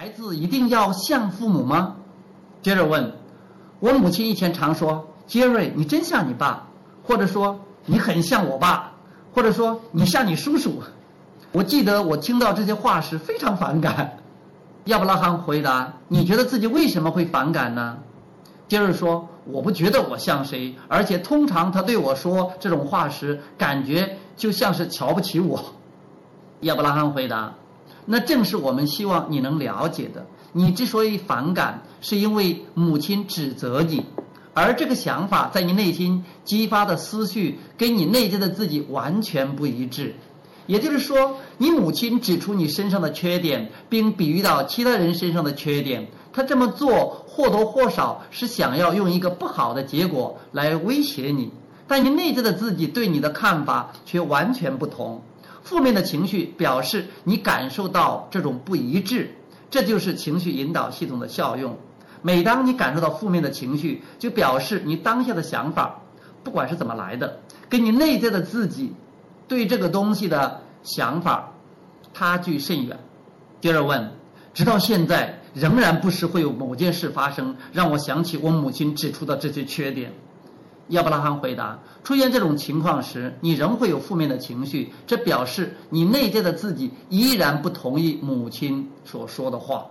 孩子一定要像父母吗？接着问，我母亲以前常说：“杰瑞，你真像你爸。”或者说：“你很像我爸。”或者说：“你像你叔叔。”我记得我听到这些话时非常反感。亚伯拉罕回答：“你觉得自己为什么会反感呢？”杰瑞说：“我不觉得我像谁，而且通常他对我说这种话时，感觉就像是瞧不起我。”亚伯拉罕回答：“那正是我们希望你能了解的。你之所以反感，是因为母亲指责你，而这个想法在你内心激发的思绪跟你内在的自己完全不一致。也就是说，你母亲指出你身上的缺点，并比喻到其他人身上的缺点。她这么做或多或少是想要用一个不好的结果来威胁你，但你内在的自己对你的看法却完全不同。负面的情绪表示你感受到这种不一致，这就是情绪引导系统的效用。每当你感受到负面的情绪，就表示你当下的想法，不管是怎么来的，跟你内在的自己对这个东西的想法差距甚远。接着问，直到现在仍然不时会有某件事发生，让我想起我母亲指出的这些缺点。亚伯拉罕回答：出现这种情况时，你仍会有负面的情绪，这表示你内在的自己依然不同意母亲所说的话。